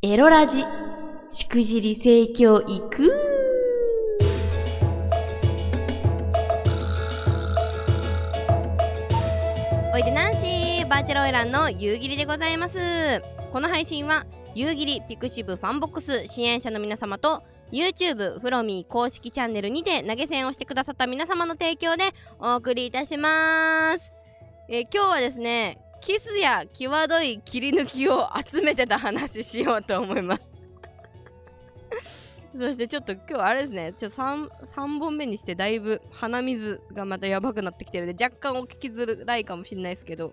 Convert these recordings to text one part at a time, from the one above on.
エロラジ、しくじり盛況いくおいでナンシーバーチャルオイランの夕霧でございます。この配信は夕霧 pixivFANBOX 支援者の皆様と YouTube フロミー公式チャンネルにて投げ銭をしてくださった皆様の提供でお送りいたします。えー今日はですねキスや際どい切り抜きを集めてた話しようと思います。そしてちょっと今日あれですね。ちょ 3, 3本目にしてだいぶ鼻水がまたやばくなってきてるので若干お聞きづらいかもしれないですけど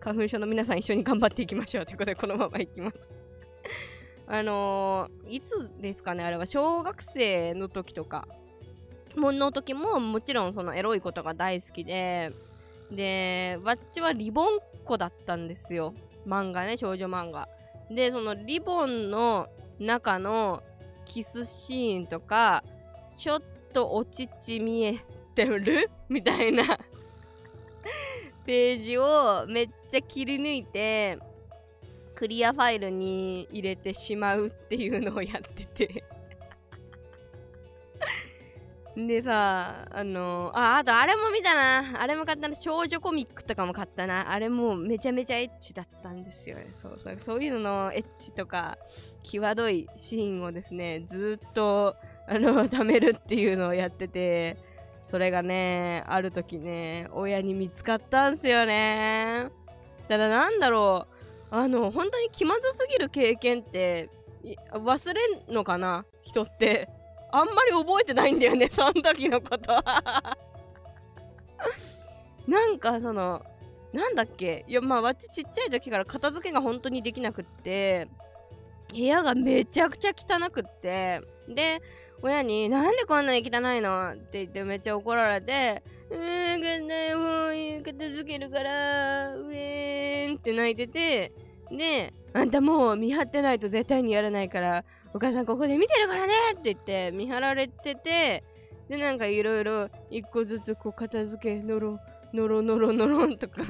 花粉症の皆さん一緒に頑張っていきましょうということでこのままいきます。あのー、いつですかねあれは。小学生の時とか。もの時ももちろんそのエロいことが大好きででわっちはリボンっ子だったんですよ。漫画ね少女漫画。でそのリボンの中のキスシーンとかちょっとお乳見えてる？みたいな。ページをめっちゃ切り抜いてクリアファイルに入れてしまうっていうのをやってて。でさ、あのあ、あとあれも見たな。あれも買ったな。少女コミックとかも買ったな。あれもめちゃめちゃエッチだったんですよね。そうそうそういうののエッチとか、際どいシーンをですね、ずっと、あの、貯めるっていうのをやってて、それがね、ある時ね、親に見つかったんすよね。ただなんだろう、あの、本当に気まずすぎる経験って、忘れんのかな？人って。あんまり覚えてないんだよね、その時のこと。なんかその、なんだっけ？いや、まあ、わっちちっちゃい時から片付けが本当にできなくって、部屋がめちゃくちゃ汚くって、で、親に、なんでこんなに汚いの？って言ってめっちゃ怒られて、うーん、こんなもう片付けるから、うえーんって泣いてて、で、あんたもう見張ってないと絶対にやらないから、お母さんここで見てるからねって言って見張られてて、で、なんかいろいろ一個ずつこう片付け、のろ、のろのろのろんとか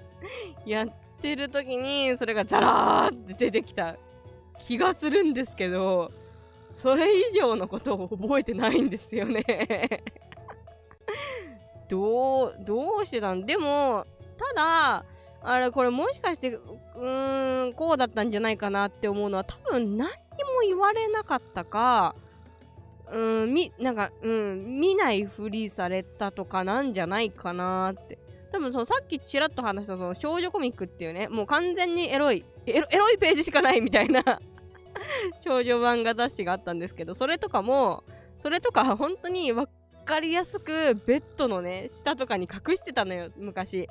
やってる時に、それがザラーって出てきた気がするんですけど、それ以上のことを覚えてないんですよね。どう、どうしてたん？でも、ただ、あれこれもしかしてうーんこうだったんじゃないかなって思うのは多分何にも言われなかったかうんみなんかうん見ないふりされたとかなんじゃないかなって。多分そのさっきちらっと話したその少女コミックっていうねもう完全にエロいエロエロいページしかないみたいな少女漫画雑誌があったんですけどそれとかもそれとか本当に分かりやすくベッドのね下とかに隠してたのよ昔。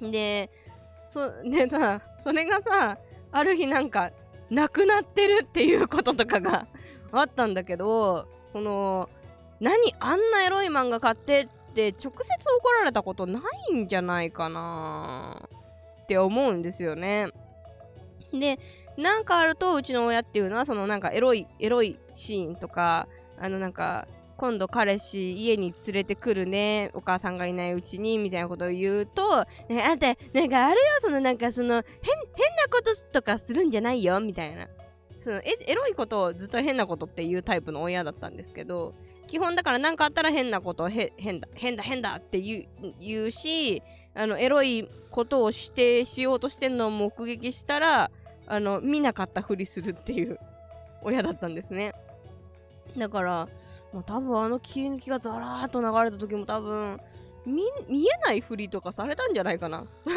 で、そ、でさ、それがさ、ある日なんか、なくなってるっていうこととかが あったんだけど、その、何あんなエロい漫画買ってって直接怒られたことないんじゃないかなって思うんですよね。で、なんかあると、うちの親っていうのは、そのなんかエロい、エロいシーンとか、あのなんか、今度彼氏家に連れてくるねお母さんがいないうちにみたいなことを言うと、ね、あんたなんかあれよそのなんかその変変なこととかするんじゃないよみたいな。そのエエロいことをずっと変なことっていうタイプの親だったんですけど基本だから何かあったら変なこと変だ変だ変だって言う言うしあのエロいことをしてしようとしてんのを目撃したらあの見なかったふりするっていう親だったんですね。だからもう多分あの切り抜きがザラーっと流れた時も多分見見えないふりとかされたんじゃないかな。部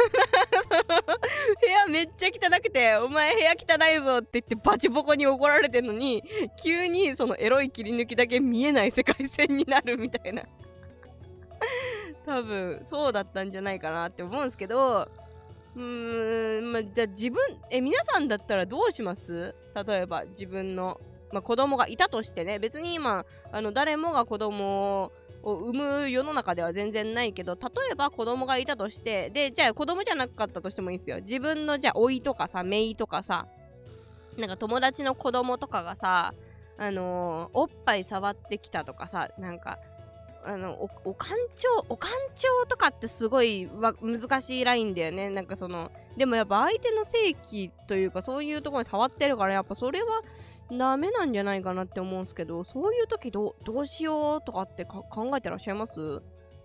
屋めっちゃ汚くてお前部屋汚いぞって言ってバチボコに怒られてんのに急にそのエロい切り抜きだけ見えない世界線になるみたいな。多分そうだったんじゃないかなって思うんですけどうーんまじゃあ自分え皆さんだったらどうします？例えば自分のまあ、子供がいたとしてね別に今あの誰もが子供を産む世の中では全然ないけど例えば子供がいたとしてでじゃあ子供じゃなかったとしてもいいんですよ。自分のじゃあ老いとかさ姪とかさなんか友達の子供とかがさあのーおっぱい触ってきたとかさなんかあのおおかんちょうおかんちょうとかってすごいわ難しいラインだよね。なんかそのでもやっぱ相手の性器というかそういうところに触ってるからやっぱそれはダメなんじゃないかなって思うんすけどそういう時どどうしようとかって考えてらっしゃいます？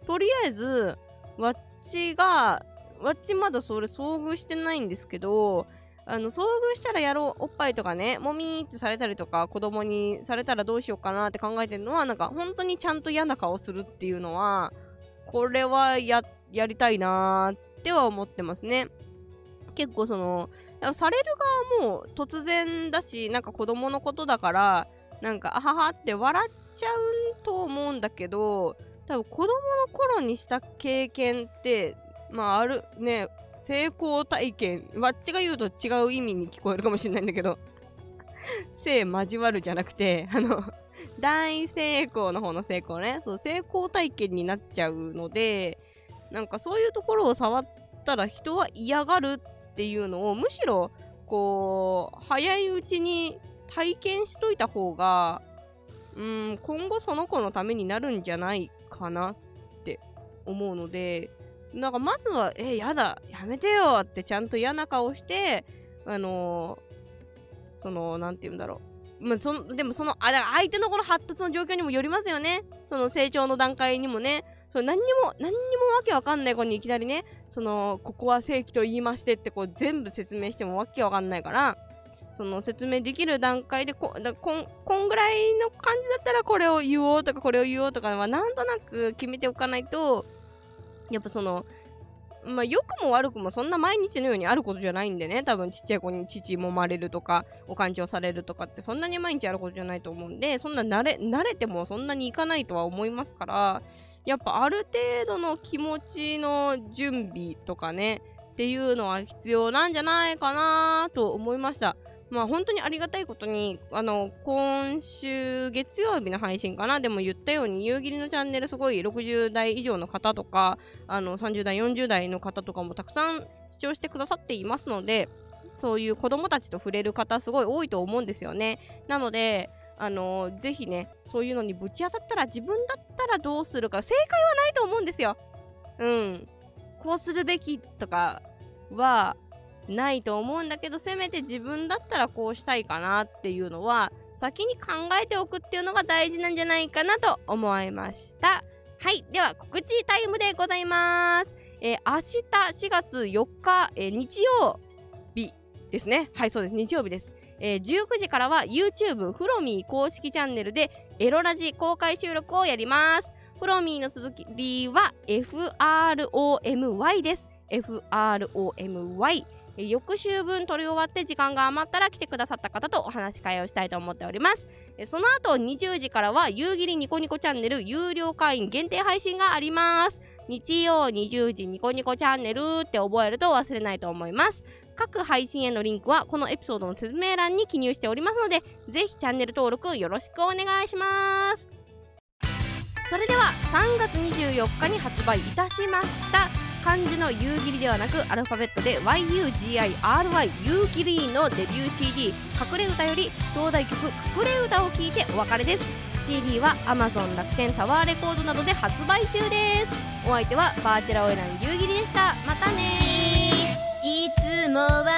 とりあえずわっちがわっちまだそれ遭遇してないんですけどあの遭遇したらやろうおっぱいとかねもみーってされたりとか子供にされたらどうしようかなって考えてるのはなんか本当にちゃんと嫌な顔するっていうのはこれはやりたいなーっては思ってますね。結構そのされる側も突然だしなんか子供のことだからなんかあははって笑っちゃうと思うんだけど多分子供の頃にした経験ってまああるね成功体験。わっちが言うと違う意味に聞こえるかもしれないんだけど。性交わるじゃなくてあの大成功の方の成功ね。そう成功体験になっちゃうのでなんかそういうところを触ったら人は嫌がるっていうのをむしろこう早いうちに体験しといた方がうん今後その子のためになるんじゃないかなって思うのでなんかまずは「えやだやめてよ」ってちゃんと嫌な顔してあのー、その何て言うんだろう。まあ、そでもそのあだから相手のこの発達の状況にもよりますよね。その成長の段階にもね。それ何にも何にもわけわかんない子にいきなりねそのここは正規と言いましてってこう全部説明してもわけわかんないからその説明できる段階でこだこんこんぐらいの感じだったらこれを言おうとかこれを言おうとかはなんとなく決めておかないとやっぱそのまあ、良くも悪くもそんな毎日のようにあることじゃないんでね多分ちっちゃい子に父揉まれるとかお勘定されるとかってそんなに毎日あることじゃないと思うんでそんな慣れ慣れてもそんなにいかないとは思いますからやっぱある程度の気持ちの準備とかねっていうのは必要なんじゃないかなと思いました。まあ本当にありがたいことに、あの、今週月曜日の配信かなでも言ったように、夕霧のチャンネルすごい60代以上の方とか、あの、30代、40代の方とかもたくさん視聴してくださっていますので、そういう子供たちと触れる方すごい多いと思うんですよね。なので、あのー、ぜひね、そういうのにぶち当たったら自分だったらどうするか、正解はないと思うんですよ。うん。こうするべきとかはないと思うんだけど、せめて自分だったらこうしたいかなっていうのは、先に考えておくっていうのが大事なんじゃないかなと思いました。はい。では、告知タイムでございます。えー、明日4月4日、えー、日曜日ですね。はい、そうです。日曜日です。えー、19時からは YouTube フロミー公式チャンネルでエロラジ公開収録をやります。フロミーの続きは FROMY です。FROMY。翌週分撮り終わって時間が余ったら来てくださった方とお話し会をしたいと思っております。その後20時からは夕霧ニコニコチャンネル有料会員限定配信があります。日曜20時ニコニコチャンネルって覚えると忘れないと思います。各配信へのリンクはこのエピソードの説明欄に記入しておりますのでぜひチャンネル登録よろしくお願いしますそれでは3月24日に発売いたしました漢字の夕霧ではなくアルファベットで YUGIRY 夕霧のデビュー CD「隠れ歌」より兄弟曲「隠れ歌」を聴いてお別れです。CD は Amazon 楽天タワーレコードなどで発売中です。お相手はバーチャルオイラン夕霧でした。またねいつも笑